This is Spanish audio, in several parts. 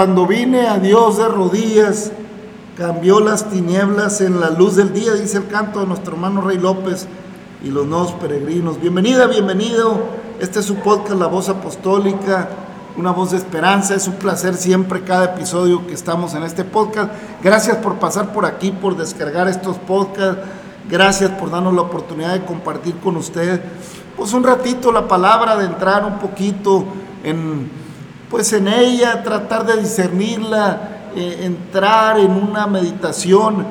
Cuando vine a Dios de rodillas, cambió las tinieblas en la luz del día, dice el canto de nuestro hermano Rey López y los nuevos peregrinos. Bienvenida, bienvenido. Este es su podcast, La Voz Apostólica, una voz de esperanza. Es un placer siempre cada episodio que estamos en este podcast. Gracias por pasar por aquí, por descargar estos podcasts. Gracias por darnos la oportunidad de compartir con usted, pues un ratito la palabra, de entrar un poquito en, pues en ella, tratar de discernirla, eh, entrar en una meditación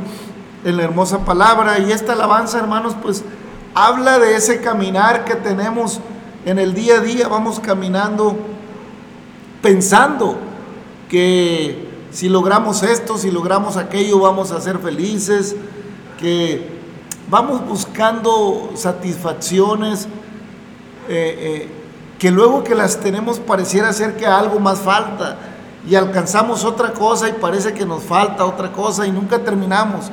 en la hermosa palabra. Y esta alabanza, hermanos, pues habla de ese caminar que tenemos en el día a día. Vamos caminando pensando que si logramos esto, si logramos aquello, vamos a ser felices, que vamos buscando satisfacciones. Eh, eh, que luego que las tenemos pareciera ser que algo más falta y alcanzamos otra cosa y parece que nos falta otra cosa y nunca terminamos.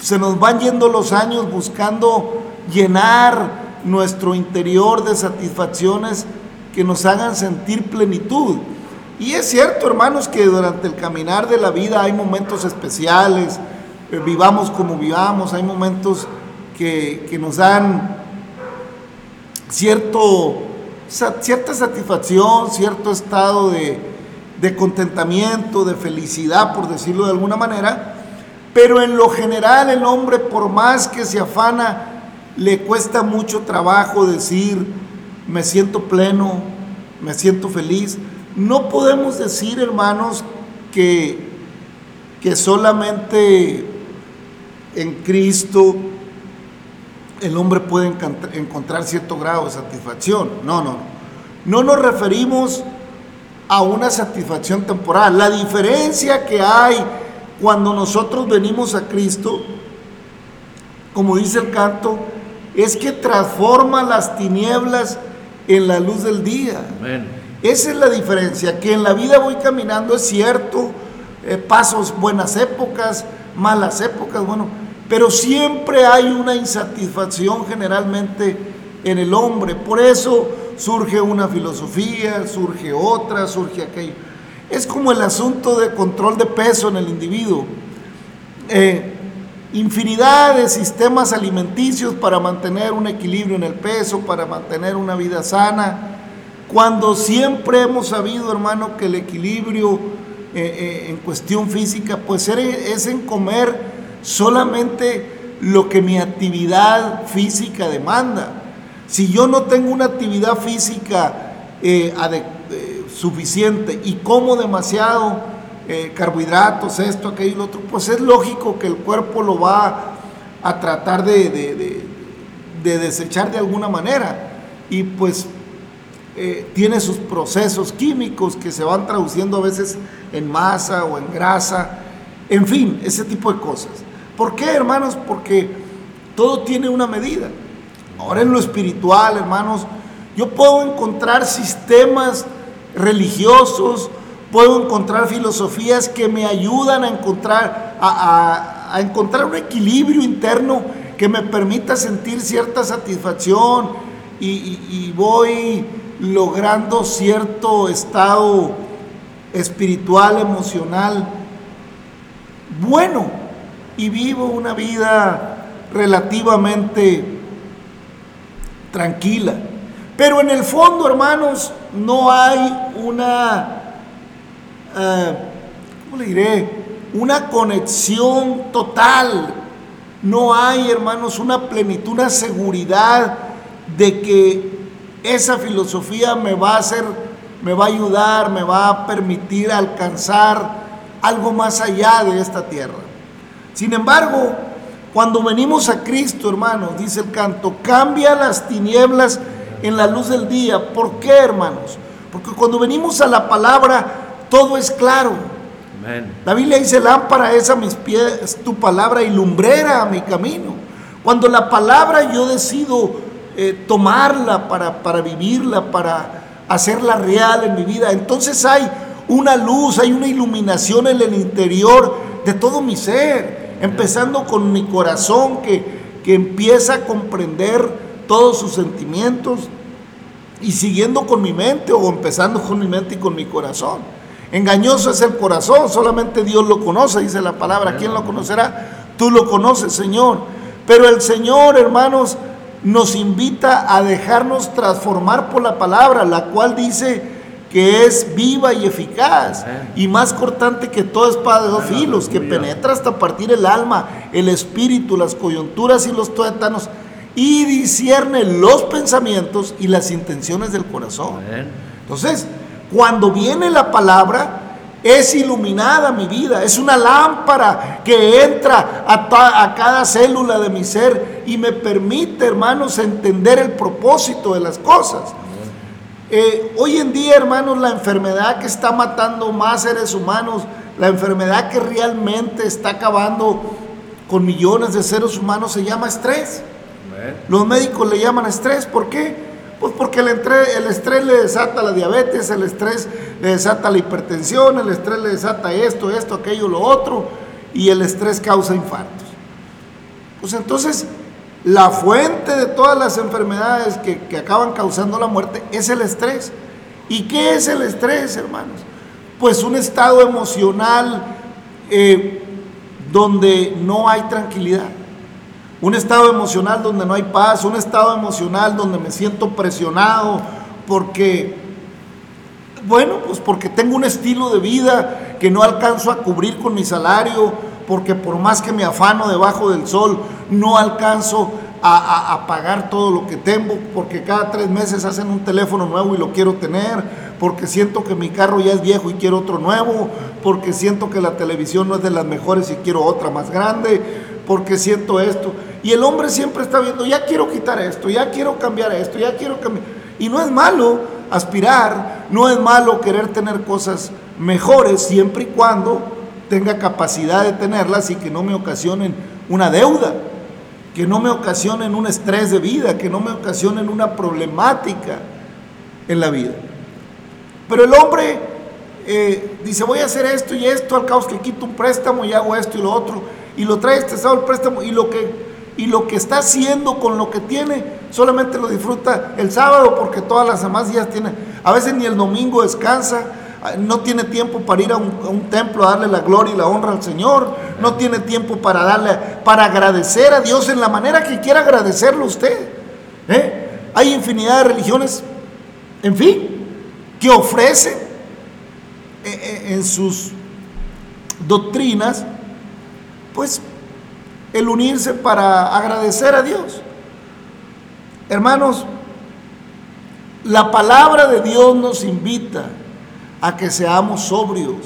Se nos van yendo los años buscando llenar nuestro interior de satisfacciones que nos hagan sentir plenitud. Y es cierto, hermanos, que durante el caminar de la vida hay momentos especiales, eh, vivamos como vivamos, hay momentos que, que nos dan cierto, cierta satisfacción, cierto estado de, contentamiento, de felicidad, por decirlo de alguna manera, pero en lo general el hombre, por más que se afana, le cuesta mucho trabajo decir, me siento pleno, me siento feliz. No podemos decir, hermanos, que, que solamente en Cristo el hombre puede encontrar cierto grado de satisfacción. No, no. No nos referimos a una satisfacción temporal. La diferencia que hay cuando nosotros venimos a Cristo, como dice el canto, es que transforma las tinieblas en la luz del día. Esa es la diferencia, que en la vida voy caminando, es cierto, eh, pasos buenas épocas, malas épocas, bueno, pero siempre hay una insatisfacción generalmente en el hombre. Por eso surge una filosofía, surge otra, surge aquello. Es como el asunto de control de peso en el individuo. Eh, infinidad de sistemas alimenticios para mantener un equilibrio en el peso, para mantener una vida sana, cuando siempre hemos sabido, hermano, que el equilibrio eh, eh, en cuestión física, pues es en comer solamente lo que mi actividad física demanda. Si yo no tengo una actividad física eh, eh, suficiente y como demasiado eh, carbohidratos, esto, aquello y lo otro, pues es lógico que el cuerpo lo va a tratar de, desechar de alguna manera. Y pues tiene sus procesos químicos que se van traduciendo a veces en masa o en grasa, en fin, ese tipo de cosas. ¿Por qué, hermanos? Porque todo tiene una medida. Ahora en lo espiritual, hermanos, yo puedo encontrar sistemas religiosos, puedo encontrar filosofías que me ayudan a encontrar, a, encontrar un equilibrio interno que me permita sentir cierta satisfacción y, y voy logrando cierto estado espiritual, emocional bueno y vivo una vida relativamente tranquila. Pero en el fondo, hermanos, no hay una, uh, ¿cómo le diré? Una conexión total. No hay, hermanos, una plenitud, una seguridad de que esa filosofía me va a hacer, me va a ayudar, me va a permitir alcanzar algo más allá de esta tierra. Sin embargo, cuando venimos a Cristo, hermanos, dice el canto, cambia las tinieblas en la luz del día. ¿Por qué, hermanos? Porque cuando venimos a la palabra, todo es claro. La Biblia dice, lámpara es a mis pies tu palabra y lumbrera a mi camino. Cuando la palabra yo decido eh, tomarla para, para vivirla, para hacerla real en mi vida, entonces hay una luz, hay una iluminación en el interior de todo mi ser empezando con mi corazón que, empieza a comprender todos sus sentimientos y siguiendo con mi mente o empezando con mi mente y con mi corazón. Engañoso es el corazón, solamente Dios lo conoce, dice la palabra. ¿Quién lo conocerá? Tú lo conoces, Señor. Pero el Señor, hermanos, nos invita a dejarnos transformar por la palabra, la cual dice que es viva y eficaz y más cortante que toda espada de dos filos, que penetra hasta partir el alma, el espíritu, las coyunturas y los tuétanos y discierne los pensamientos y las intenciones del corazón. Entonces, cuando viene la palabra, es iluminada mi vida, es una lámpara que entra a, a, cada célula de mi ser y me permite, hermanos, entender el propósito de las cosas. Eh, hoy en día, hermanos, la enfermedad que está matando más seres humanos, la enfermedad que realmente está acabando con millones de seres humanos se llama estrés. Los médicos le llaman estrés, ¿por qué? Pues porque el estrés, el estrés le desata la diabetes, el estrés le desata la hipertensión, el estrés le desata esto, esto, aquello, lo otro, y el estrés causa infartos. Pues entonces, la fuente de todas las enfermedades que, acaban causando la muerte es el estrés. ¿Y qué es el estrés, hermanos? Pues un estado emocional eh, donde no hay tranquilidad. Un estado emocional donde no hay paz, un estado emocional donde me siento presionado porque, bueno, pues porque tengo un estilo de vida que no alcanzo a cubrir con mi salario, porque por más que me afano debajo del sol, no alcanzo a, pagar todo lo que tengo, porque cada tres meses hacen un teléfono nuevo y lo quiero tener, porque siento que mi carro ya es viejo y quiero otro nuevo, porque siento que la televisión no es de las mejores y quiero otra más grande, porque siento esto. Y el hombre siempre está viendo, ya quiero quitar esto, ya quiero cambiar esto, ya quiero cambiar. Y no es malo aspirar, no es malo querer tener cosas mejores siempre y cuando tenga capacidad de tenerlas y que no me ocasionen una deuda, que no me ocasionen un estrés de vida, que no me ocasionen una problemática en la vida. Pero el hombre eh, dice, voy a hacer esto y esto, al caos que quito un préstamo y hago esto y lo otro, y lo trae estado el préstamo, y lo que, y lo que está haciendo con lo que tiene, solamente lo disfruta el sábado, porque todas las demás días tiene, a veces ni el domingo descansa, no tiene tiempo para ir a un, templo a darle la gloria y la honra al Señor, no tiene tiempo para darle, para agradecer a Dios en la manera que quiera agradecerlo usted. ¿eh? Hay infinidad de religiones, en fin, que ofrecen eh, eh, en sus doctrinas, pues, el unirse para agradecer a Dios. Hermanos, la palabra de Dios nos invita a que seamos sobrios,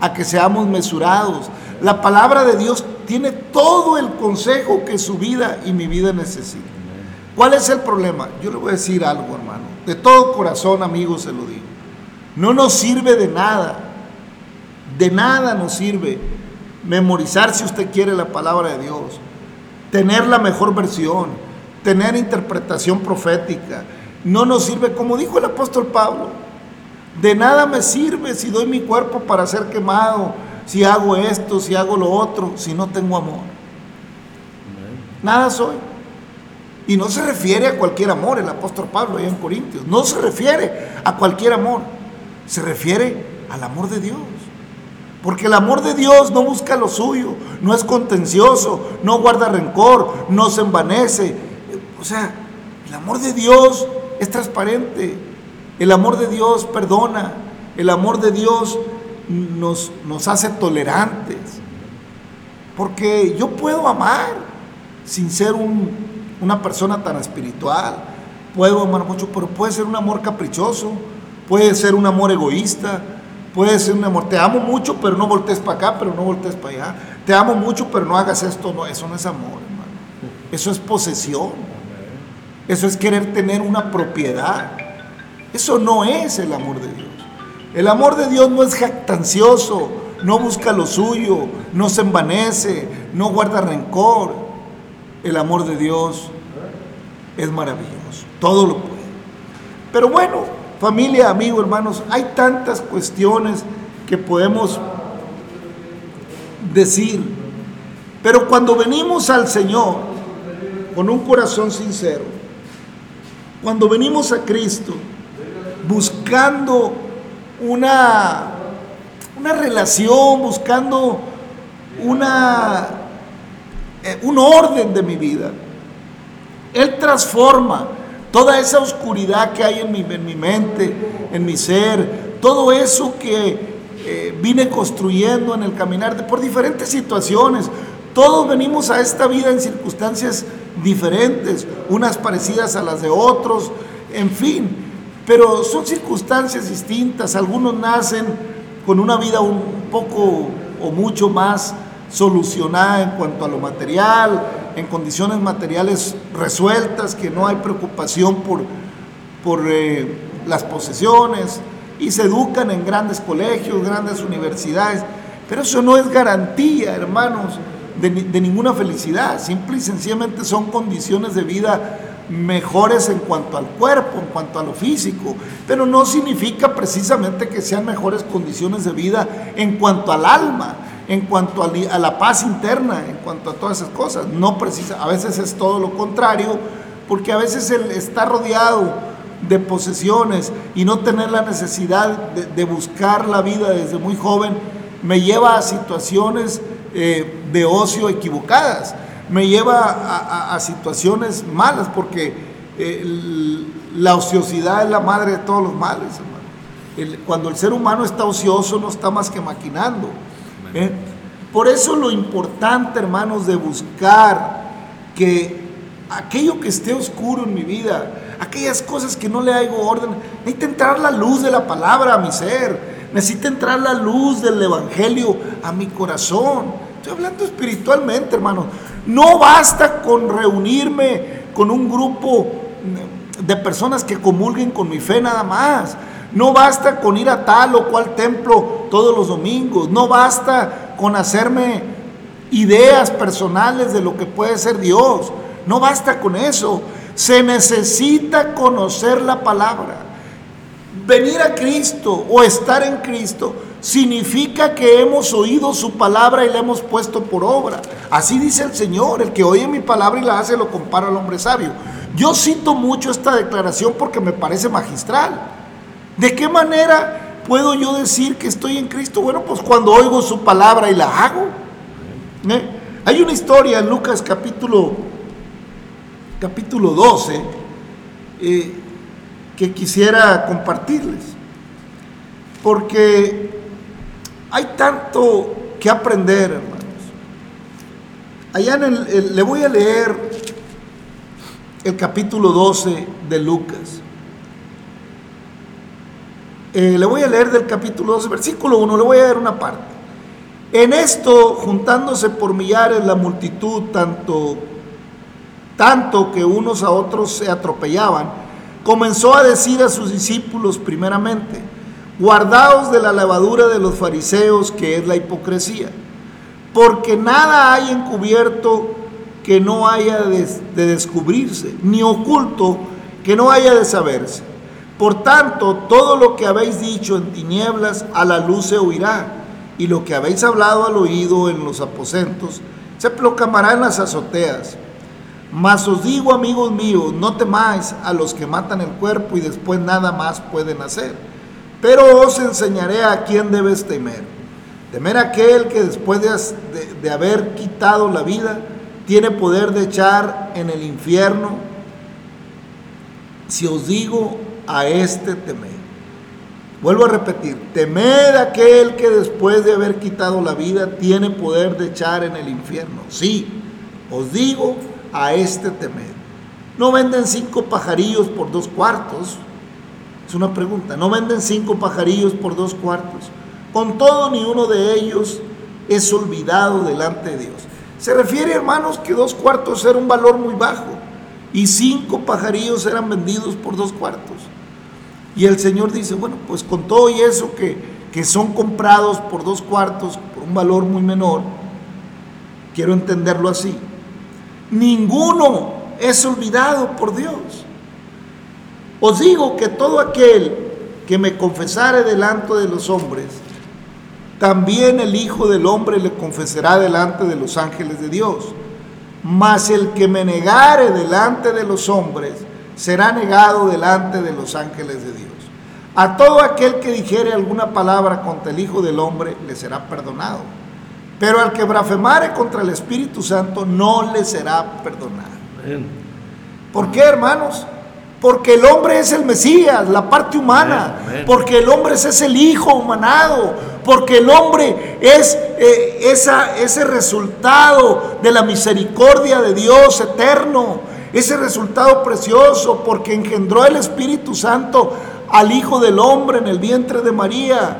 a que seamos mesurados. La palabra de Dios tiene todo el consejo que su vida y mi vida necesitan. ¿Cuál es el problema? Yo le voy a decir algo, hermano. De todo corazón, amigo, se lo digo. No nos sirve de nada. De nada nos sirve memorizar, si usted quiere, la palabra de Dios. Tener la mejor versión. Tener interpretación profética. No nos sirve, como dijo el apóstol Pablo, de nada me sirve si doy mi cuerpo para ser quemado, si hago esto, si hago lo otro, si no tengo amor. Nada soy. Y no se refiere a cualquier amor, el apóstol Pablo allá en Corintios. No se refiere a cualquier amor. Se refiere al amor de Dios. Porque el amor de Dios no busca lo suyo, no es contencioso, no guarda rencor, no se envanece. O sea, el amor de Dios es transparente, el amor de Dios perdona, el amor de Dios nos, nos hace tolerantes. Porque yo puedo amar sin ser una persona tan espiritual. Puedo amar mucho, pero puede ser un amor caprichoso, puede ser un amor egoísta, puede ser un amor, te amo mucho, pero no voltees para acá, pero no voltees para allá. Te amo mucho, pero no hagas esto, no, eso no es amor, hermano. Eso es posesión. Eso es querer tener una propiedad. Eso no es el amor de Dios. El amor de Dios no es jactancioso, no busca lo suyo, no se envanece, no guarda rencor. El amor de Dios es maravilloso, todo lo puede. Pero bueno, familia, amigo, hermanos, hay tantas cuestiones que podemos decir. Pero cuando venimos al Señor con un corazón sincero, cuando venimos a Cristo, buscando una una relación, buscando una, eh, un orden de mi vida. Él transforma toda esa oscuridad que hay en mi, en mi mente, en mi ser, todo eso que eh, vine construyendo en el caminar por diferentes situaciones. Todos venimos a esta vida en circunstancias diferentes, unas parecidas a las de otros, en fin, pero son circunstancias distintas. Algunos nacen con una vida un poco o mucho más solucionada en cuanto a lo material, en condiciones materiales resueltas, que no hay preocupación por, por eh, las posesiones, y se educan en grandes colegios, grandes universidades, pero eso no es garantía, hermanos, de, ninguna felicidad, simple y sencillamente son condiciones de vida mejores en cuanto al cuerpo, en cuanto a lo físico, pero no significa precisamente que sean mejores condiciones de vida en cuanto al alma en cuanto a, la paz interna, en cuanto a todas esas cosas. No precisa, a veces es todo lo contrario, porque a veces el estar rodeado de posesiones y no tener la necesidad de, buscar la vida desde muy joven me lleva a situaciones eh, de ocio equivocadas, me lleva a, situaciones malas, porque eh, la ociosidad es la madre de todos los males. cuando el ser humano está ocioso no está más que maquinando. ¿Eh? Por eso lo importante, hermanos, de buscar que aquello que esté oscuro en mi vida, aquellas cosas que no le hago orden, necesita entrar la luz de la palabra a mi ser, necesita entrar la luz del Evangelio a mi corazón. Estoy hablando espiritualmente, hermanos. No basta con reunirme con un grupo de personas que comulguen con mi fe nada más. No basta con ir a tal o cual templo todos los domingos. No basta con hacerme ideas personales de lo que puede ser Dios. No basta con eso. Se necesita conocer la palabra. Venir a Cristo o estar en Cristo significa que hemos oído su palabra y la hemos puesto por obra. Así dice el Señor, el que oye mi palabra y la hace lo compara al hombre sabio. Yo cito mucho esta declaración porque me parece magistral. ¿De qué manera puedo yo decir que estoy en Cristo? Bueno, pues cuando oigo su palabra y la hago. ¿Eh? Hay una historia en Lucas capítulo, capítulo 12 eh, que quisiera compartirles. Porque hay tanto que aprender, hermanos. Allá en el, le voy a leer el capítulo 12 de Lucas. Eh, le voy a leer del capítulo 12, versículo 1, le voy a leer una parte. En esto, juntándose por millares la multitud, tanto, tanto que unos a otros se atropellaban, comenzó a decir a sus discípulos primeramente, guardaos de la levadura de los fariseos, que es la hipocresía, porque nada hay encubierto que no haya de descubrirse, ni oculto que no haya de saberse. Por tanto, todo lo que habéis dicho en tinieblas, a la luz se oirá, y lo que habéis hablado al oído en los aposentos, se proclamará en las azoteas. Mas os digo, amigos míos, no temáis a los que matan el cuerpo y después nada más pueden hacer. Pero os enseñaré a quién debes temer. Temer aquel que después de, de haber quitado la vida, tiene poder de echar en el infierno. Si os digo a este temer. Vuelvo a repetir, temed aquel que después de haber quitado la vida tiene poder de echar en el infierno. Sí, os digo a este temer. No venden cinco pajarillos por dos cuartos. Es una pregunta. No venden cinco pajarillos por dos cuartos. Con todo, ni uno de ellos es olvidado delante de Dios. Se refiere, hermanos, que dos cuartos era un valor muy bajo y cinco pajarillos eran vendidos por dos cuartos. Y el Señor dice, bueno, pues con todo y eso que, que son comprados por dos cuartos, por un valor muy menor, quiero entenderlo así, ninguno es olvidado por Dios. Os digo que todo aquel que me confesare delante de los hombres, también el Hijo del Hombre le confesará delante de los ángeles de Dios. Mas el que me negare delante de los hombres, será negado delante de los ángeles de Dios. A todo aquel que dijere alguna palabra contra el Hijo del Hombre le será perdonado. Pero al que blasfemare contra el Espíritu Santo no le será perdonado. ¿Por qué, hermanos? Porque el hombre es el Mesías, la parte humana. Porque el hombre es el Hijo humanado. Porque el hombre es eh, esa, ese resultado de la misericordia de Dios eterno. Ese resultado precioso. Porque engendró el Espíritu Santo al Hijo del Hombre en el vientre de María,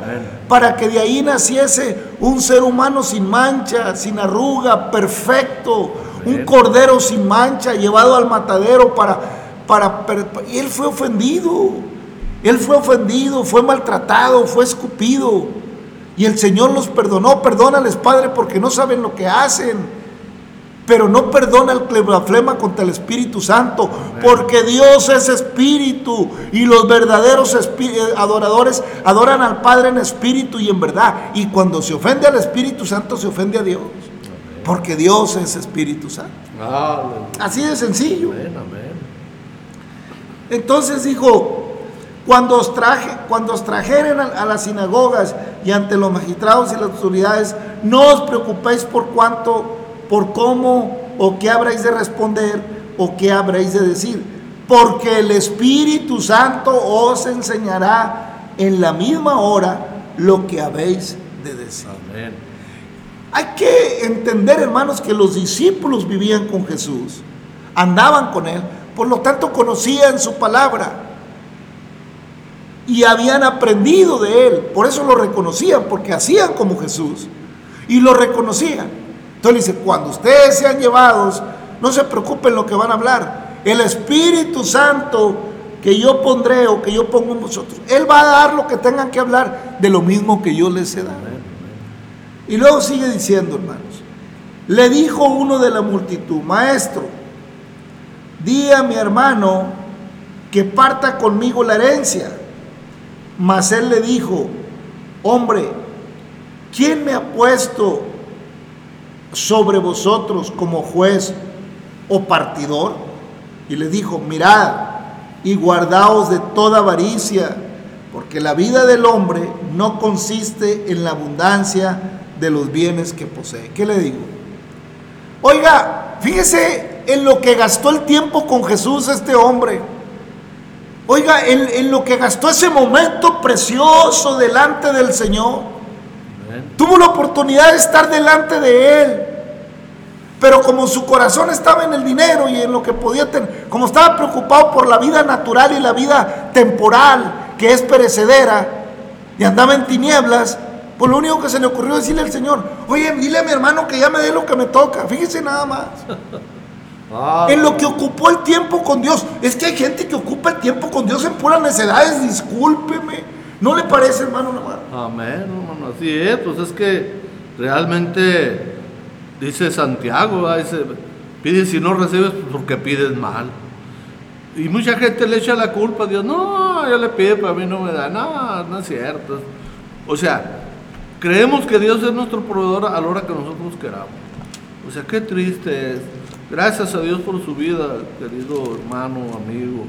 para que de ahí naciese un ser humano sin mancha, sin arruga, perfecto, un cordero sin mancha, llevado al matadero para, para, y él fue ofendido, él fue ofendido, fue maltratado, fue escupido, y el Señor los perdonó, perdónales Padre porque no saben lo que hacen. Pero no perdona el que blasfema contra el Espíritu Santo, porque Dios es espíritu y los verdaderos eh, adoradores adoran al Padre en espíritu y en verdad. Y cuando se ofende al Espíritu Santo, se ofende a Dios, porque Dios es Espíritu Santo. Así de sencillo. Entonces dijo, cuando os, traje, cuando os trajeren a, a, las sinagogas y ante los magistrados y las autoridades, no os preocupéis por cuanto por cómo o qué habréis de responder o qué habréis de decir, porque el Espíritu Santo os enseñará en la misma hora lo que habéis de decir. Hay que entender, hermanos, que los discípulos vivían con Jesús, andaban con Él, por lo tanto conocían su palabra y habían aprendido de Él, por eso lo reconocían, porque hacían como Jesús y lo reconocían. Entonces dice, cuando ustedes sean llevados, no se preocupen lo que van a hablar. El Espíritu Santo que yo pondré o que yo pongo en vosotros, Él va a dar lo que tengan que hablar de lo mismo que yo les he dado. Y luego sigue diciendo, hermanos, le dijo uno de la multitud, maestro, di a mi hermano que parta conmigo la herencia. Mas él le dijo, hombre, ¿quién me ha puesto sobre vosotros como juez o partidor? Y le dijo, mirad y guardaos de toda avaricia, porque la vida del hombre no consiste en la abundancia de los bienes que posee. ¿Qué le digo? Oiga, fíjese en lo que gastó el tiempo con Jesús este hombre. Oiga, en, en lo que gastó ese momento precioso delante del Señor. Tuvo la oportunidad de estar delante de Él. Pero como su corazón estaba en el dinero y en lo que podía tener, como estaba preocupado por la vida natural y la vida temporal, que es perecedera, y andaba en tinieblas, pues lo único que se le ocurrió decirle al Señor, oye, dile a mi hermano que ya me dé lo que me toca. Fíjese nada más. Ah. en lo que ocupó el tiempo con Dios. Es que hay gente que ocupa el tiempo con Dios en puras necesidades, discúlpeme. ¿No le parece, hermano Amén, hermano. Así es, pues es que realmente dice Santiago, dice, pides si no recibes pues, porque pides mal. Y mucha gente le echa la culpa a Dios, no, yo le pido, pero a mí no me da, no, no es cierto. O sea, creemos que Dios es nuestro proveedor a la hora que nosotros queramos. O sea, qué triste es. Gracias a Dios por su vida, querido hermano, amigo,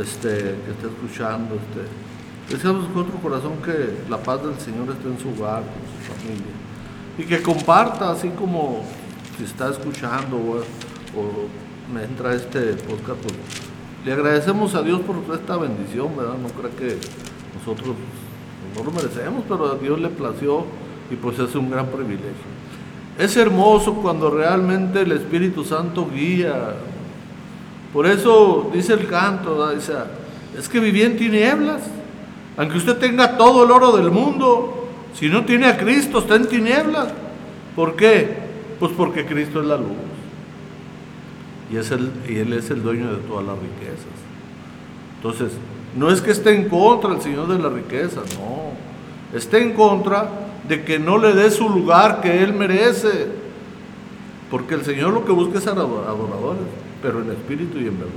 este, que está escuchando. Este. Deseamos con otro corazón que la paz del Señor esté en su hogar, con su familia y que comparta, así como si está escuchando o, me entra este podcast, pues, le agradecemos a Dios por esta bendición, ¿verdad? No creo que nosotros no lo merecemos, pero a Dios le plació y pues es un gran privilegio. Es hermoso cuando realmente el Espíritu Santo guía. Por eso dice el canto, dice, es que viví en tinieblas. Aunque usted tenga todo el oro del mundo, si no tiene a Cristo, está en tinieblas. ¿Por qué? Pues porque Cristo es la luz. Y, es el, y Él es el dueño de todas las riquezas. Entonces, no es que esté en contra el Señor de las riquezas, no. Está en contra de que no le dé su lugar que Él merece. Porque el Señor lo que busca es adoradores, pero en espíritu y en verdad.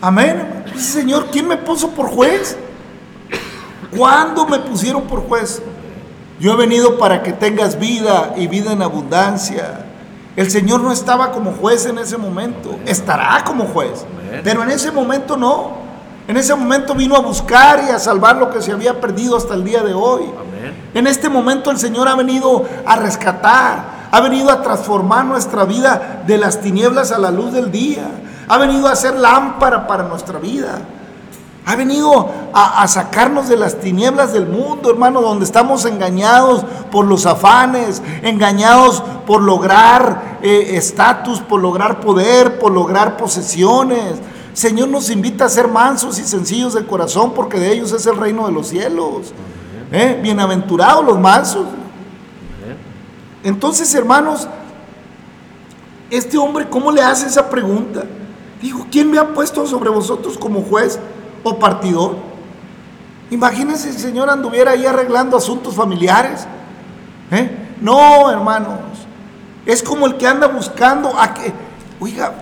Amén. Señor, ¿quién me puso por juez? ¿Cuándo me pusieron por juez? Yo he venido para que tengas vida y vida en abundancia. El Señor no estaba como juez en ese momento, estará como juez, pero en ese momento no. En ese momento vino a buscar y a salvar lo que se había perdido hasta el día de hoy. En este momento el Señor ha venido a rescatar, ha venido a transformar nuestra vida de las tinieblas a la luz del día, ha venido a ser lámpara para nuestra vida. Ha venido a, sacarnos de las tinieblas del mundo, hermano, donde estamos engañados por los afanes, engañados por lograr eh, estatus, por lograr poder, por lograr posesiones. Señor nos invita a ser mansos y sencillos de corazón porque de ellos es el reino de los cielos. ¿Eh? Bienaventurados los mansos. Entonces, hermanos, este hombre, ¿cómo le hace esa pregunta? Dijo, ¿quién me ha puesto sobre vosotros como juez? o partidor. Imagínense si el Señor anduviera ahí arreglando asuntos familiares. ¿eh? No, hermanos. Es como el que anda buscando a que, oiga,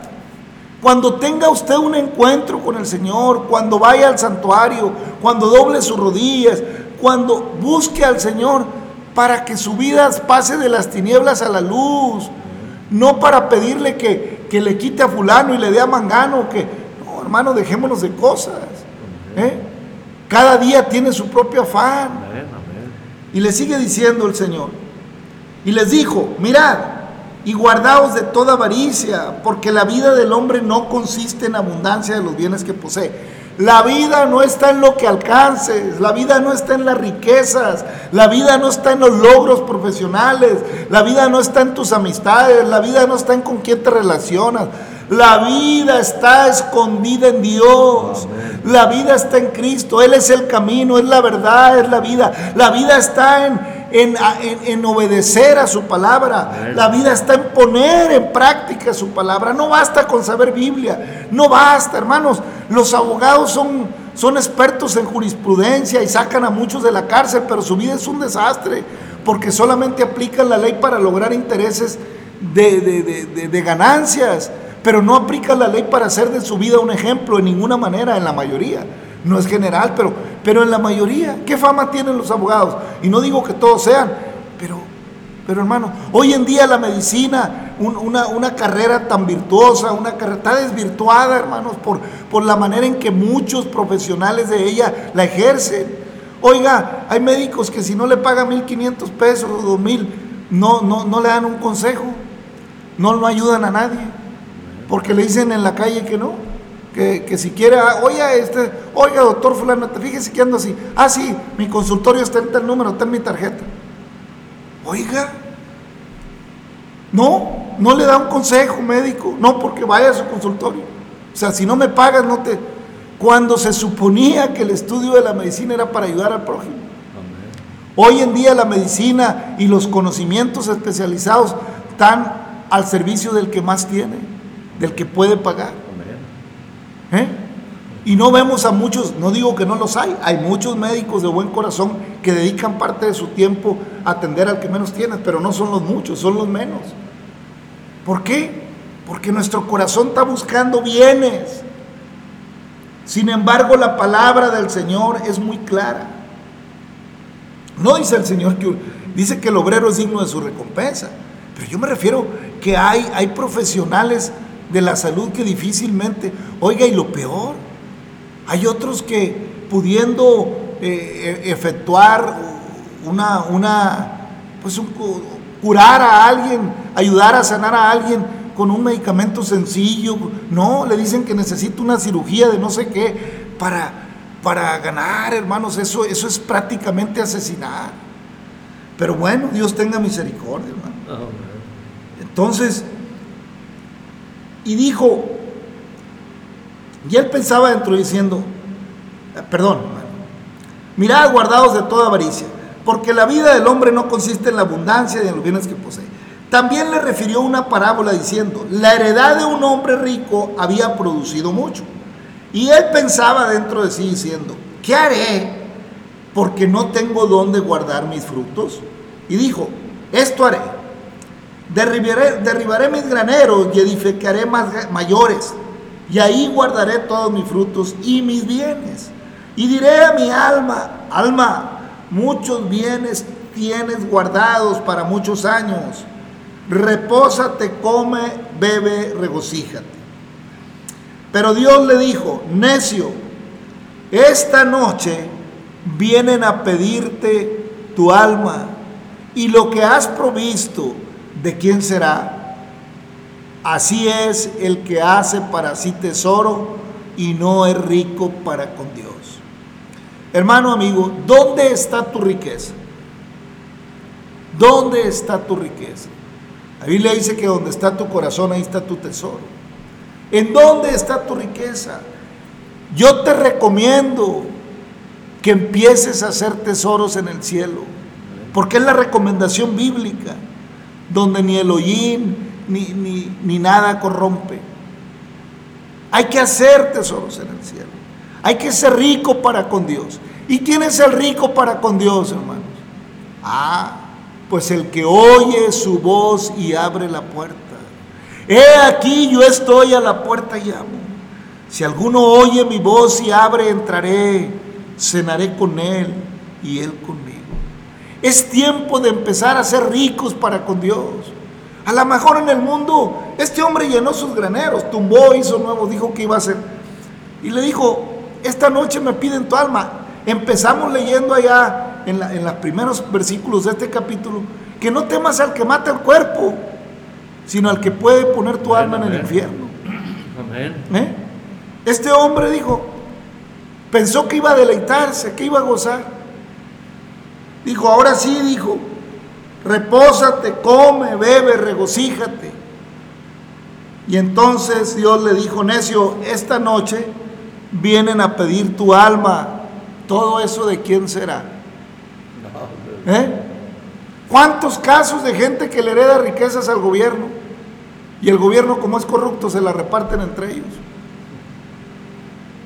cuando tenga usted un encuentro con el Señor, cuando vaya al santuario, cuando doble sus rodillas, cuando busque al Señor para que su vida pase de las tinieblas a la luz, no para pedirle que, que le quite a fulano y le dé a mangano, que, no, hermano, dejémonos de cosas. ¿Eh? Cada día tiene su propio afán. Y le sigue diciendo el Señor. Y les dijo, mirad y guardaos de toda avaricia, porque la vida del hombre no consiste en abundancia de los bienes que posee. La vida no está en lo que alcances, la vida no está en las riquezas, la vida no está en los logros profesionales, la vida no está en tus amistades, la vida no está en con quién te relacionas. La vida está escondida en Dios. La vida está en Cristo. Él es el camino, es la verdad, es la vida. La vida está en, en, obedecer a su palabra. La vida está en poner en práctica su palabra. No basta con saber Biblia. No basta, hermanos. Los abogados son, son expertos en jurisprudencia y sacan a muchos de la cárcel, pero su vida es un desastre porque solamente aplican la ley para lograr intereses de, de ganancias pero no aplica la ley para hacer de su vida un ejemplo en ninguna manera, en la mayoría. No es general, pero, pero en la mayoría. ¿Qué fama tienen los abogados? Y no digo que todos sean, pero, pero hermano, hoy en día la medicina, una, carrera tan virtuosa, una carrera está desvirtuada, hermanos, por, por la manera en que muchos profesionales de ella la ejercen. Oiga, hay médicos que si no le pagan 1.500 pesos o 2.000, no, no, no le dan un consejo, no, no ayudan a nadie porque le dicen en la calle que no, que, si quiere, ah, oiga, este, oiga, doctor fulano, fíjese que ando así, ah, sí, mi consultorio está en tal número, está en mi tarjeta. Oiga, no, no le da un consejo médico, no, porque vaya a su consultorio. O sea, si no me pagas, no te... Cuando se suponía que el estudio de la medicina era para ayudar al prójimo. Hoy en día la medicina y los conocimientos especializados están al servicio del que más tiene del que puede pagar. ¿Eh? Y no vemos a muchos, no digo que no los hay, hay muchos médicos de buen corazón que dedican parte de su tiempo a atender al que menos tiene, pero no son los muchos, son los menos. ¿Por qué? Porque nuestro corazón está buscando bienes. Sin embargo, la palabra del Señor es muy clara. No dice el Señor que dice que el obrero es digno de su recompensa, pero yo me refiero que hay, hay profesionales de la salud que difícilmente, oiga, y lo peor, hay otros que pudiendo eh, e, efectuar una, una, pues un, curar a alguien, ayudar a sanar a alguien con un medicamento sencillo, no, le dicen que necesita una cirugía de no sé qué para, para ganar, hermanos, eso, eso es prácticamente asesinar. Pero bueno, Dios tenga misericordia, hermano. Entonces, y dijo, y él pensaba dentro diciendo, eh, perdón, mirad guardados de toda avaricia, porque la vida del hombre no consiste en la abundancia de los bienes que posee. También le refirió una parábola diciendo, la heredad de un hombre rico había producido mucho. Y él pensaba dentro de sí diciendo, ¿qué haré? Porque no tengo dónde guardar mis frutos. Y dijo, esto haré Derribaré, mis graneros y edificaré más, mayores, y ahí guardaré todos mis frutos y mis bienes. Y diré a mi alma, alma, muchos bienes tienes guardados para muchos años. Repósate, come, bebe, regocíjate. Pero Dios le dijo, necio, esta noche vienen a pedirte tu alma y lo que has provisto, ¿de quién será? Así es el que hace para sí tesoro y no es rico para con Dios. Hermano amigo, ¿dónde está tu riqueza? ¿Dónde está tu riqueza? La Biblia dice que donde está tu corazón, ahí está tu tesoro. ¿En dónde está tu riqueza? Yo te recomiendo que empieces a hacer tesoros en el cielo, porque es la recomendación bíblica, donde ni el hollín ni, ni, ni nada corrompe. Hay que hacer tesoros en el cielo. Hay que ser rico para con Dios. ¿Y quién es el rico para con Dios, hermanos? Ah, pues el que oye su voz y abre la puerta. He aquí yo estoy a la puerta y llamo. Si alguno oye mi voz y abre, entraré, cenaré con él y él conmigo. Es tiempo de empezar a ser ricos para con Dios. A lo mejor en el mundo, este hombre llenó sus graneros, tumbó, hizo nuevo, dijo que iba a hacer. Y le dijo, esta noche me piden tu alma. Empezamos leyendo allá en, en los primeros versículos de este capítulo, que no temas al que mata el cuerpo, sino al que puede poner tu alma en el infierno. Amén. ¿Eh? Este hombre dijo, pensó que iba a deleitarse, que iba a gozar. Dijo, ahora sí, dijo, repósate, come, bebe, regocíjate. Y entonces Dios le dijo, necio, esta noche vienen a pedir tu alma. ¿Todo eso de quién será? ¿Eh? ¿Cuántos casos de gente que le hereda riquezas al gobierno? Y el gobierno, como es corrupto, se la reparten entre ellos.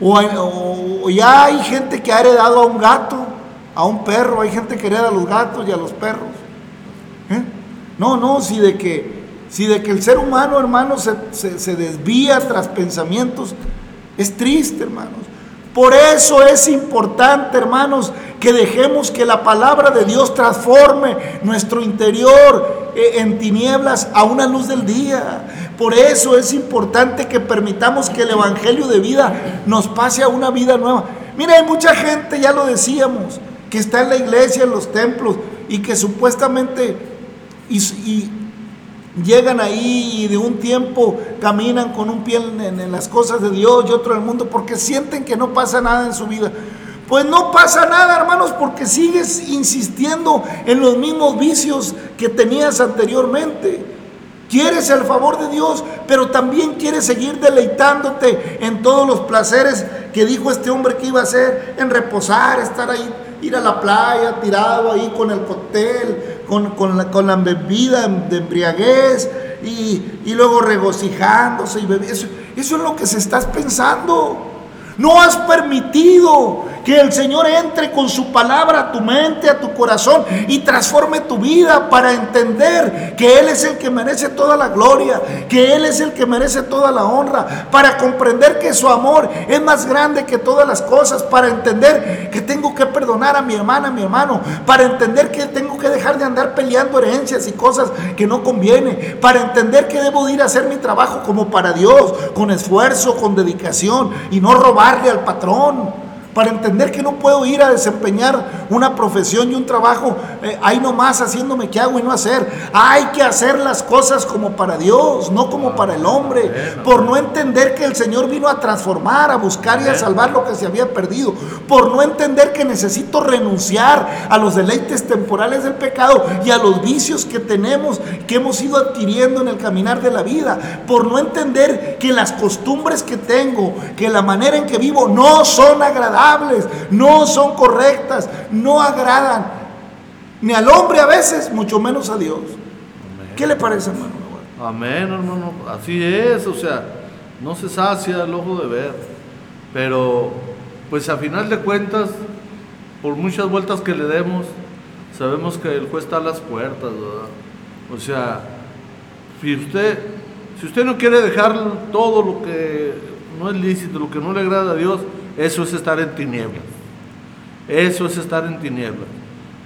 O, ya hay gente que ha heredado a un gato, a un perro, hay gente que hereda a los gatos y a los perros. ¿Eh? No, no, si de que, si de que el ser humano, hermano, se, se desvía tras pensamientos, es triste, hermanos. Por eso es importante, hermanos, que dejemos que la palabra de Dios transforme nuestro interior eh, en tinieblas a una luz del día. Por eso es importante que permitamos que el Evangelio de vida nos pase a una vida nueva. Mira, hay mucha gente, ya lo decíamos, que está en la iglesia, en los templos, y que supuestamente y, llegan ahí y de un tiempo caminan con un pie en, las cosas de Dios y otro en el mundo porque sienten que no pasa nada en su vida. Pues no pasa nada, hermanos, porque sigues insistiendo en los mismos vicios que tenías anteriormente. Quieres el favor de Dios, pero también quieres seguir deleitándote en todos los placeres que dijo este hombre que iba a hacer, en reposar, estar ahí, ir a la playa, tirado ahí con el cóctel, con, la, con la, bebida de embriaguez y, luego regocijándose y bebiendo. Eso, eso es lo que se estás pensando. No has permitido que el Señor entre con su palabra a tu mente, a tu corazón y transforme tu vida para entender que Él es el que merece toda la gloria, que Él es el que merece toda la honra, para comprender que su amor es más grande que todas las cosas, para entender que tengo que perdonar a mi hermana, a mi hermano, para entender que tengo que dejar de andar peleando herencias y cosas que no conviene, para entender que debo ir a hacer mi trabajo como para Dios, con esfuerzo, con dedicación y no robarle al patrón para entender que no puedo ir a desempeñar una profesión y un trabajo eh, ahí nomás haciéndome que hago y no hacer. Hay que hacer las cosas como para Dios, no como para el hombre, por no entender que el Señor vino a transformar, a buscar y a salvar lo que se había perdido, por no entender que necesito renunciar a los deleites temporales del pecado y a los vicios que tenemos, que hemos ido adquiriendo en el caminar de la vida, por no entender que las costumbres que tengo, que la manera en que vivo no son agradables no son correctas, no agradan ni al hombre a veces, mucho menos a Dios. ¿Qué le parece, hermano? Amén, hermano. Así es, o sea, no se sacia el ojo de ver, pero pues a final de cuentas, por muchas vueltas que le demos, sabemos que el juez está a las puertas, O sea, si usted, si usted no quiere dejar todo lo que no es lícito, lo que no le agrada a Dios, eso es estar en tinieblas. Eso es estar en tinieblas.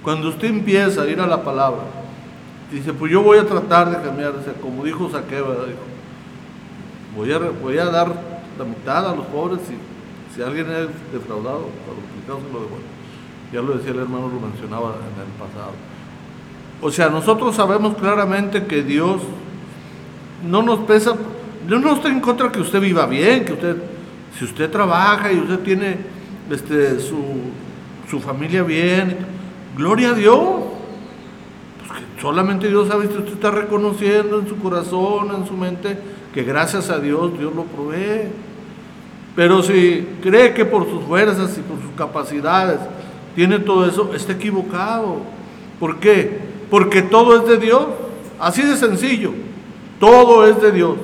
Cuando usted empieza a ir a la palabra, dice, pues yo voy a tratar de cambiar, como dijo Saqueo, voy, a, voy a dar la mitad a los pobres Si alguien es defraudado, para se lo devuelve. Ya lo decía el hermano, lo mencionaba en el pasado. O sea, nosotros sabemos claramente que Dios no nos pesa, no estoy en contra que usted viva bien, que usted, si usted trabaja y usted tiene este, su, su familia bien, gloria a Dios. Pues que solamente Dios sabe si usted está reconociendo en su corazón, en su mente, que gracias a Dios Dios lo provee. Pero si cree que por sus fuerzas y por sus capacidades tiene todo eso, está equivocado. ¿Por qué? Porque todo es de Dios. Así de sencillo. Todo es de Dios.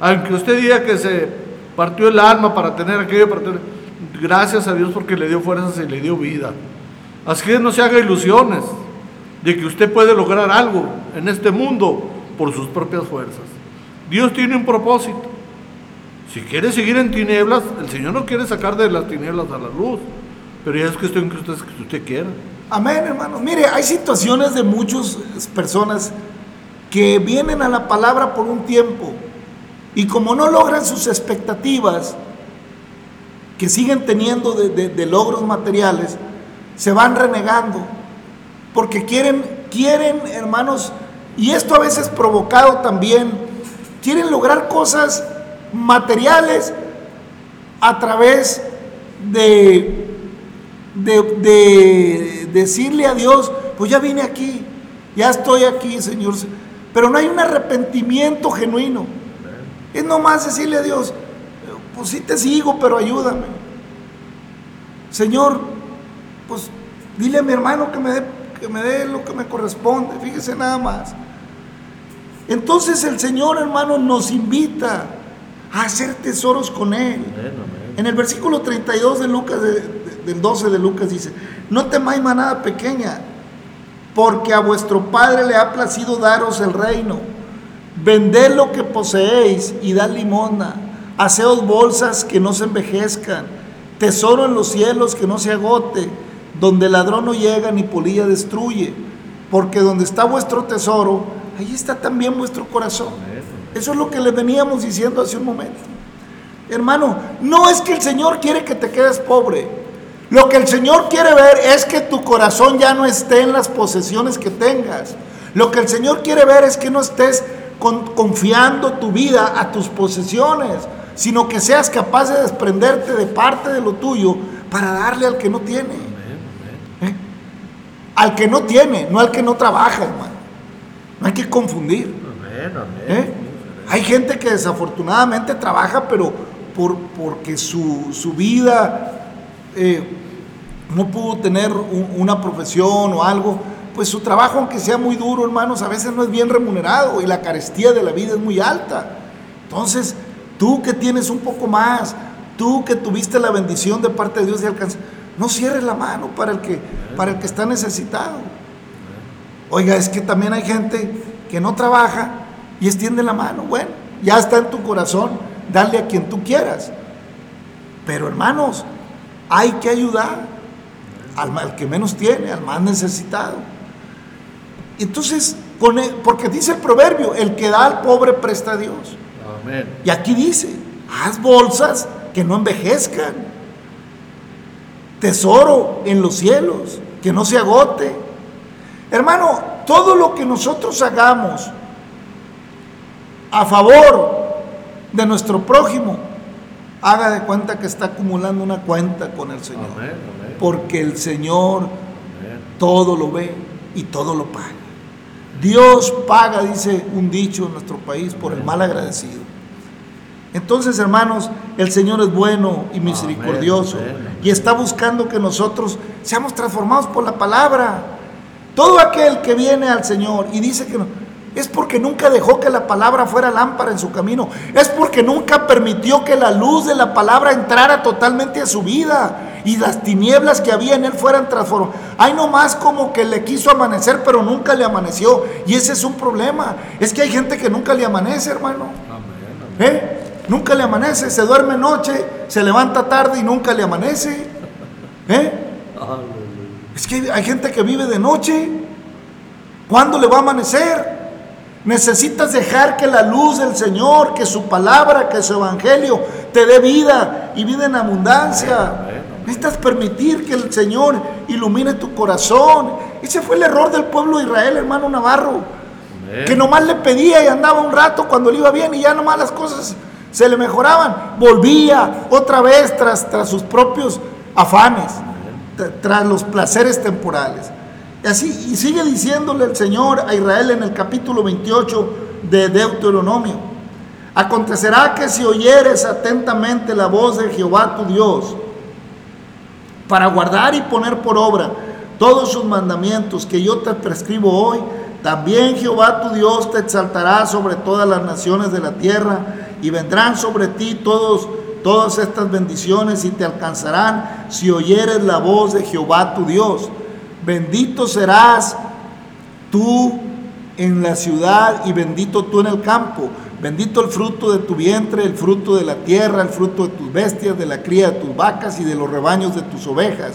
Aunque usted diga que se partió el alma para tener aquello, para tener... Gracias a Dios porque le dio fuerzas y le dio vida. Así que no se haga ilusiones de que usted puede lograr algo en este mundo por sus propias fuerzas. Dios tiene un propósito. Si quiere seguir en tinieblas, el Señor no quiere sacar de las tinieblas a la luz. Pero ya es cuestión que usted, que usted quiera. Amén, hermano. Mire, hay situaciones de muchas personas que vienen a la palabra por un tiempo y como no logran sus expectativas que siguen teniendo de, de logros materiales, se van renegando porque quieren, quieren, hermanos, y esto a veces provocado también, quieren lograr cosas materiales a través de de, decirle a Dios, pues ya vine aquí, ya estoy aquí, Señor. Pero no hay un arrepentimiento genuino. Es nomás decirle a Dios, pues sí te sigo, pero ayúdame. Señor, pues dile a mi hermano que me dé que me dé lo que me corresponde, fíjese nada más. Entonces el Señor, hermano, nos invita a hacer tesoros con Él. En el versículo 32 de Lucas, del 12 de Lucas dice, no temáis manada pequeña, porque a vuestro Padre le ha placido daros el reino. Vended lo que poseéis y dad limosna. Haceos bolsas que no se envejezcan. Tesoro en los cielos que no se agote, donde el ladrón no llega ni polilla destruye. Porque donde está vuestro tesoro, ahí está también vuestro corazón. Eso es lo que le veníamos diciendo hace un momento. Hermano, no es que el Señor quiere que te quedes pobre. Lo que el Señor quiere ver es que tu corazón ya no esté en las posesiones que tengas. Lo que el Señor quiere ver es que no estés confiando tu vida a tus posesiones, sino que seas capaz de desprenderte de parte de lo tuyo para darle al que no tiene. ¿Eh? Al que no tiene, no al que no trabaja, hermano. No hay que confundir. ¿Eh? Hay gente que desafortunadamente trabaja, pero por, porque su, su vida eh, no pudo tener una profesión o algo, pues su trabajo, aunque sea muy duro, hermanos, a veces no es bien remunerado y la carestía de la vida es muy alta. Entonces, tú que tienes un poco más, tú que tuviste la bendición de parte de Dios de alcanzar, no cierres la mano para el que, para el que está necesitado. Oiga, es que también hay gente que no trabaja y extiende la mano. Bueno, ya está en tu corazón, darle a quien tú quieras. Pero hermanos, hay que ayudar al, que menos tiene, al más necesitado. Entonces, porque dice el proverbio, el que da al pobre presta a Dios. Y aquí dice, haz bolsas que no envejezcan, tesoro en los cielos, que no se agote. Hermano, todo lo que nosotros hagamos a favor de nuestro prójimo, haga de cuenta que está acumulando una cuenta con el Señor. Porque el Señor todo lo ve y todo lo paga. Dios paga, dice un dicho en nuestro país, por el mal agradecido. Entonces, hermanos, el Señor es bueno y misericordioso y está buscando que nosotros seamos transformados por la palabra. Todo aquel que viene al Señor y dice que no, es porque nunca dejó que la palabra fuera lámpara en su camino. Es porque nunca permitió que la luz de la palabra entrara totalmente a su vida y las tinieblas que había en él fueran transformadas. Hay nomás como que le quiso amanecer, pero nunca le amaneció. Y ese es un problema. Es que hay gente que nunca le amanece, hermano. ¿Eh? Nunca le amanece. Se duerme noche, se levanta tarde y nunca le amanece. ¿Eh? Es que hay gente que vive de noche. ¿Cuándo le va a amanecer? Necesitas dejar que la luz del Señor, que su palabra, que su evangelio te dé vida, y vida en abundancia. Necesitas permitir que el Señor ilumine tu corazón. Ese fue el error del pueblo de Israel, hermano Navarro. Que nomás le pedía y andaba un rato cuando le iba bien y ya nomás las cosas se le mejoraban. Volvía otra vez tras, tras sus propios afanes, tras los placeres temporales. Y así, y sigue diciéndole el Señor a Israel en el capítulo 28 de Deuteronomio. Acontecerá que si oyeres atentamente la voz de Jehová tu Dios, para guardar y poner por obra todos sus mandamientos que yo te prescribo hoy, también Jehová tu Dios te exaltará sobre todas las naciones de la tierra y vendrán sobre ti todos, todas estas bendiciones y te alcanzarán si oyeres la voz de Jehová tu Dios. Bendito serás tú en la ciudad y bendito tú en el campo. Bendito el fruto de tu vientre, el fruto de la tierra, el fruto de tus bestias, de la cría de tus vacas y de los rebaños de tus ovejas.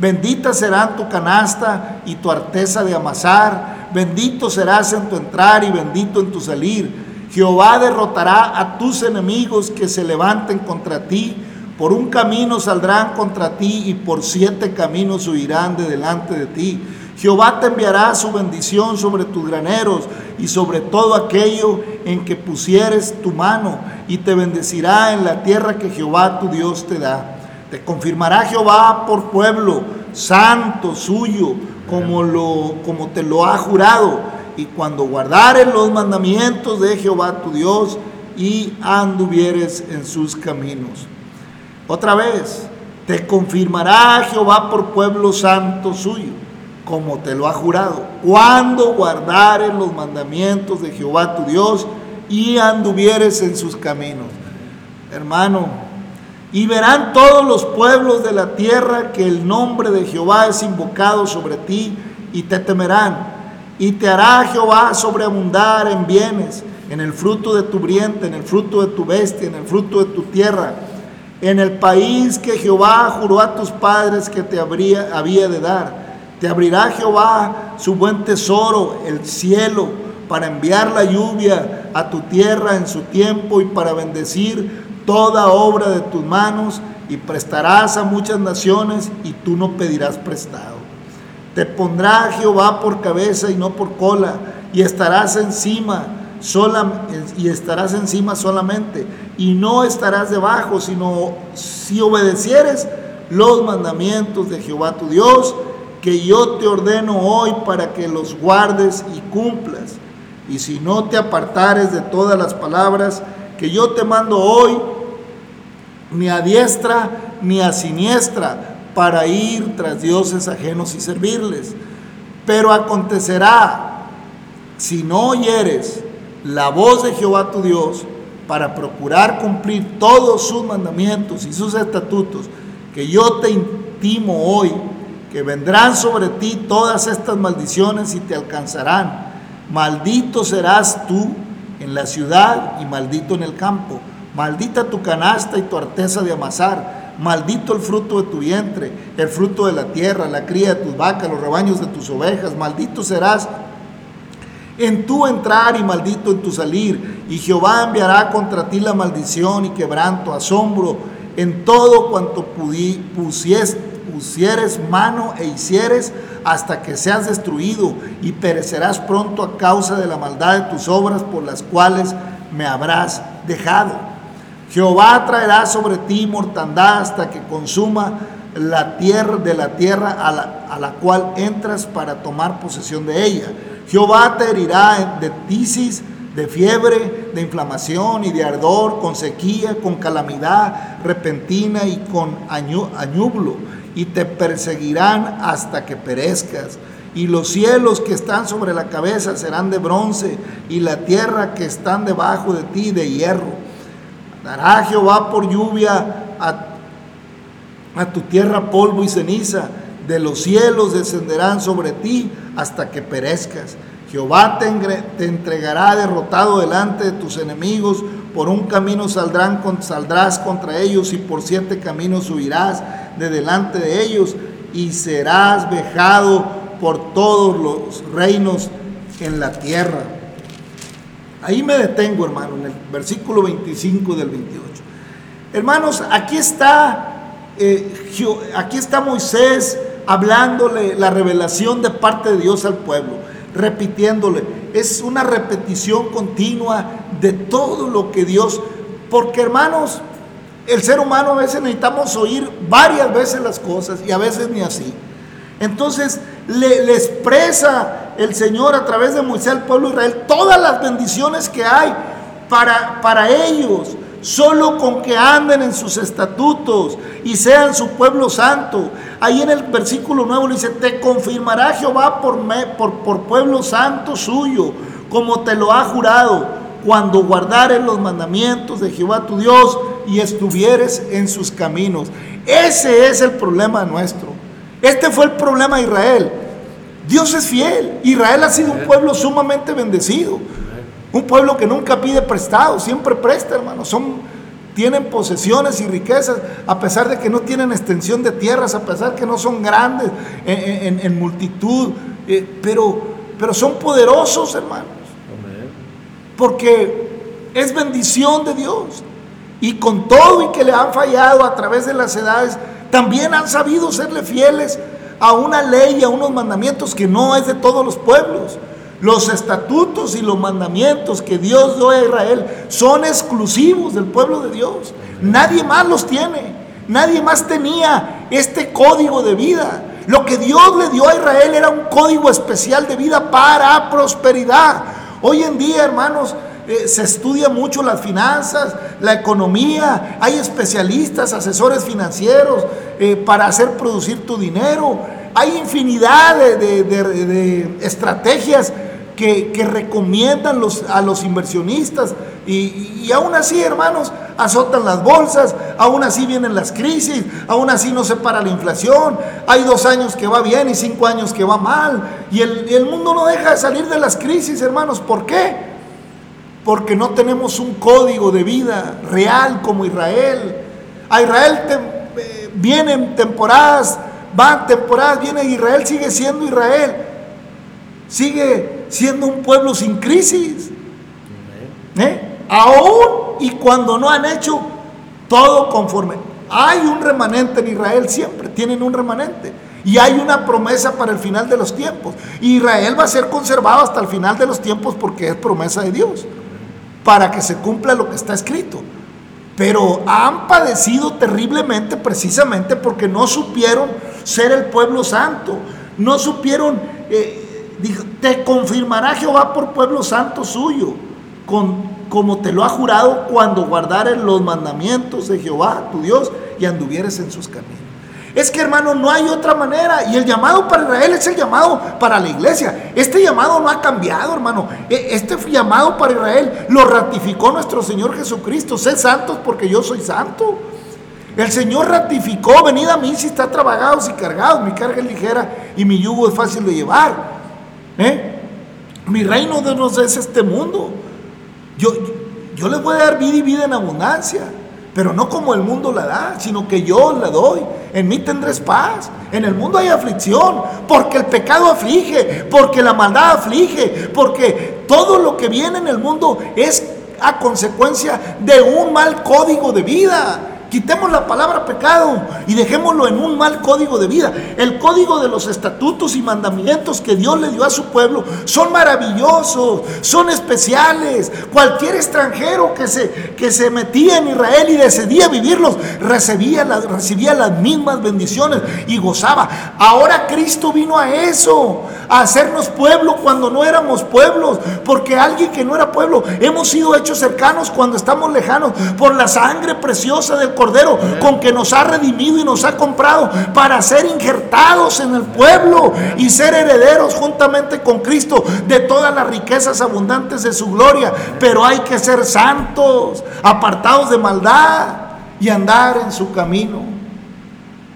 Bendita será tu canasta y tu arteza de amasar. Bendito serás en tu entrar y bendito en tu salir. Jehová derrotará a tus enemigos que se levanten contra ti. Por un camino saldrán contra ti y por siete caminos huirán de delante de ti. Jehová te enviará su bendición sobre tus graneros y sobre todo aquello en que pusieres tu mano y te bendecirá en la tierra que Jehová tu Dios te da. Te confirmará Jehová por pueblo santo suyo, como, lo, como te lo ha jurado. Y cuando guardares los mandamientos de Jehová tu Dios y anduvieres en sus caminos. Otra vez, te confirmará Jehová por pueblo santo suyo, como te lo ha jurado. Cuando guardares los mandamientos de Jehová tu Dios y anduvieres en sus caminos. Hermano, y verán todos los pueblos de la tierra que el nombre de Jehová es invocado sobre ti y te temerán. Y te hará Jehová sobreabundar en bienes, en el fruto de tu vientre, en el fruto de tu bestia, en el fruto de tu tierra, en el país que Jehová juró a tus padres que te habría, había de dar. Te abrirá Jehová su buen tesoro, el cielo, para enviar la lluvia a tu tierra en su tiempo y para bendecir toda obra de tus manos y prestarás a muchas naciones y tú no pedirás prestado. Te pondrá Jehová por cabeza y no por cola y estarás encima sola, y estarás encima solamente y no estarás debajo, sino si obedecieres los mandamientos de Jehová tu Dios, que yo te ordeno hoy para que los guardes y cumplas. Y si no te apartares de todas las palabras que yo te mando hoy, ni a diestra ni a siniestra, para ir tras dioses ajenos y servirles. Pero acontecerá, si no oyeres la voz de Jehová tu Dios, para procurar cumplir todos sus mandamientos y sus estatutos, que yo te intimo hoy, que vendrán sobre ti todas estas maldiciones y te alcanzarán. Maldito serás tú en la ciudad y maldito en el campo Maldita tu canasta y tu arteza de amasar. Maldito el fruto de tu vientre, el fruto de la tierra, la cría de tus vacas, los rebaños de tus ovejas. Maldito serás en tu entrar y maldito en tu salir. Y Jehová enviará contra ti la maldición y quebranto, asombro en todo cuanto pusieres, pusieres mano e hicieres hasta que seas destruido y perecerás pronto a causa de la maldad de tus obras por las cuales me habrás dejado. Jehová traerá sobre ti mortandad hasta que consuma la tierra de la tierra a la, a la cual entras para tomar posesión de ella. Jehová te herirá de tisis, de fiebre, de inflamación y de ardor, con sequía, con calamidad repentina y con añublo, y te perseguirán hasta que perezcas. Y los cielos que están sobre la cabeza serán de bronce, y la tierra que están debajo de ti de hierro Dará Jehová por lluvia a, tu tierra polvo y ceniza. De los cielos descenderán sobre ti hasta que perezcas. Jehová te, te entregará derrotado delante de tus enemigos. Por un camino saldrán, saldrás contra ellos y por siete caminos huirás de delante de ellos y serás vejado por todos los reinos en la tierra. Ahí me detengo, hermano, en el versículo 25 del 28. Hermanos, aquí está, eh, aquí está Moisés hablándole la revelación de parte de Dios al pueblo, repitiéndole. Es una repetición continua de todo lo que Dios, porque hermanos, el ser humano a veces necesitamos oír varias veces las cosas y a veces ni así. Entonces le, expresa el Señor a través de Moisés al pueblo de Israel todas las bendiciones que hay para, para ellos, solo con que anden en sus estatutos y sean su pueblo santo. Ahí en el versículo nuevo dice, te confirmará Jehová por, por, por pueblo santo suyo, como te lo ha jurado, cuando guardares los mandamientos de Jehová tu Dios y estuvieres en sus caminos. Ese es el problema nuestro. Este fue el problema de Israel. Dios es fiel. Israel ha sido un pueblo sumamente bendecido. Un pueblo que nunca pide prestado, siempre presta, hermano. Son, tienen posesiones y riquezas, a pesar de que no tienen extensión de tierras, a pesar de que no son grandes en, multitud, eh, pero, pero son poderosos, hermanos. Porque es bendición de Dios. Y con todo y que le han fallado a través de las edades, también han sabido serle fieles a una ley y a unos mandamientos que no es de todos los pueblos. Los estatutos y los mandamientos que Dios dio a Israel son exclusivos del pueblo de Dios. Nadie más los tiene. Nadie más tenía este código de vida. Lo que Dios le dio a Israel era un código especial de vida para prosperidad. Hoy en día, hermanos, eh, se estudia mucho las finanzas, la economía, hay especialistas, asesores financieros eh, para hacer producir tu dinero. Hay infinidad de, estrategias que, recomiendan a los inversionistas y, y, aún así, hermanos, azotan las bolsas, aún así vienen las crisis, aún así no se para la inflación, hay dos años que va bien y cinco años que va mal y el, el mundo no deja de salir de las crisis, hermanos. ¿Por qué? porque no tenemos un código de vida real como Israel. A Israel eh, vienen temporadas, van temporadas, viene Israel, sigue siendo Israel. Sigue siendo un pueblo sin crisis. ¿Eh? Aún y cuando no han hecho todo conforme. Hay un remanente en Israel siempre, tienen un remanente. Y hay una promesa para el final de los tiempos. Israel va a ser conservado hasta el final de los tiempos porque es promesa de Dios para que se cumpla lo que está escrito. Pero han padecido terriblemente precisamente porque no supieron ser el pueblo santo. No supieron, eh, te confirmará Jehová por pueblo santo suyo, con, como te lo ha jurado cuando guardares los mandamientos de Jehová, tu Dios, y anduvieres en sus caminos. Es que hermano, no hay otra manera. Y el llamado para Israel es el llamado para la iglesia. Este llamado no ha cambiado, hermano. E, este llamado para Israel lo ratificó nuestro Señor Jesucristo. Sé santos porque yo soy santo. El Señor ratificó, venid a mí si está trabajados y cargados. Mi carga es ligera y mi yugo es fácil de llevar. ¿Eh? Mi reino no es este mundo. Yo, yo les voy a dar vida y vida en abundancia pero no como el mundo la da, sino que yo la doy. En mí tendréis paz. En el mundo hay aflicción, porque el pecado aflige, porque la maldad aflige, porque todo lo que viene en el mundo es a consecuencia de un mal código de vida. Quitemos la palabra pecado y dejémoslo en un mal código de vida. El código de los estatutos y mandamientos que Dios le dio a su pueblo son maravillosos, son especiales. Cualquier extranjero que se, que se metía en Israel y decidía vivirlos, recibía, recibía las mismas bendiciones y gozaba. Ahora Cristo vino a eso, a hacernos pueblo cuando no éramos pueblos, porque alguien que no era pueblo, hemos sido hechos cercanos cuando estamos lejanos por la sangre preciosa del Cordero con que nos ha redimido y nos ha comprado para ser injertados en el pueblo y ser herederos juntamente con Cristo de todas las riquezas abundantes de su gloria. Pero hay que ser santos, apartados de maldad y andar en su camino.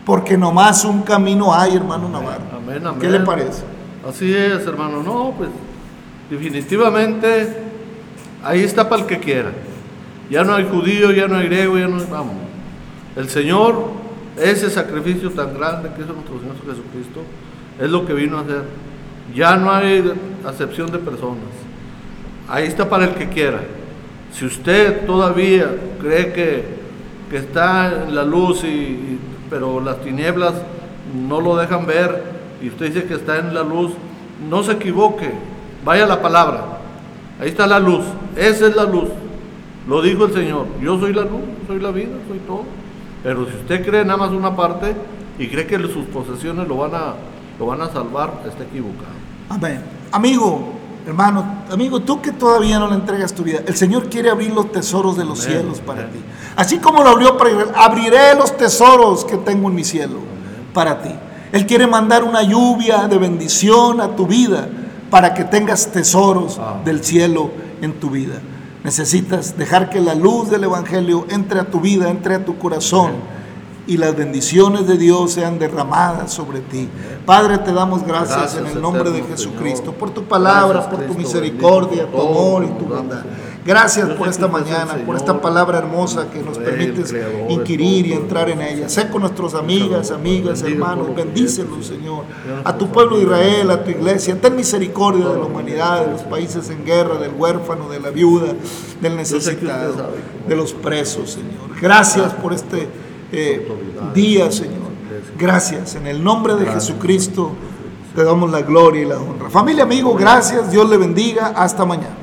Porque nomás un camino hay, hermano Navarro. ¿Qué le parece? Así es, hermano. No, pues definitivamente ahí está para el que quiera. Ya no hay judío, ya no hay griego, ya no hay... Vamos. El Señor, ese sacrificio tan grande que hizo nuestro Señor Jesucristo, es lo que vino a hacer. Ya no hay acepción de personas. Ahí está para el que quiera. Si usted todavía cree que que está en la luz, y, pero las tinieblas no lo dejan ver, y usted dice que está en la luz, no se equivoque, vaya la palabra, ahí está la luz, esa es la luz, lo dijo el Señor, yo soy la luz, soy la vida, soy todo, pero si usted cree nada más una parte y cree que sus posesiones lo van a, lo van a salvar, está equivocado. Amén. Amigo, hermano, amigo, tú que todavía no le entregas tu vida, el Señor quiere abrir los tesoros de los Amén, cielos para amén. ti. Así como lo abrió para Israel, abriré los tesoros que tengo en mi cielo para ti. Él quiere mandar una lluvia de bendición a tu vida para que tengas tesoros Amén. del cielo en tu vida. Necesitas dejar que la luz del Evangelio entre a tu vida, entre a tu corazón y las bendiciones de Dios sean derramadas sobre ti. Padre, te damos gracias, Gracias, en el nombre de Jesucristo, Señor. por tu palabra, Gracias, por tu Cristo misericordia, bendito, tu amor y tu bondad. Gracias por esta mañana, por esta palabra hermosa que nos permites inquirir y entrar en ella. Sé con nuestros amigas, amigas, hermanos, bendícelos, Señor. A tu pueblo de Israel, a tu iglesia, ten misericordia de la humanidad, de los países en guerra, del huérfano, de la viuda, del necesitado, de los presos, Señor. Gracias por este eh, día, Señor. Gracias. En el nombre de Jesucristo te damos la gloria y la honra. Familia, amigo, gracias. Dios le bendiga. Hasta mañana.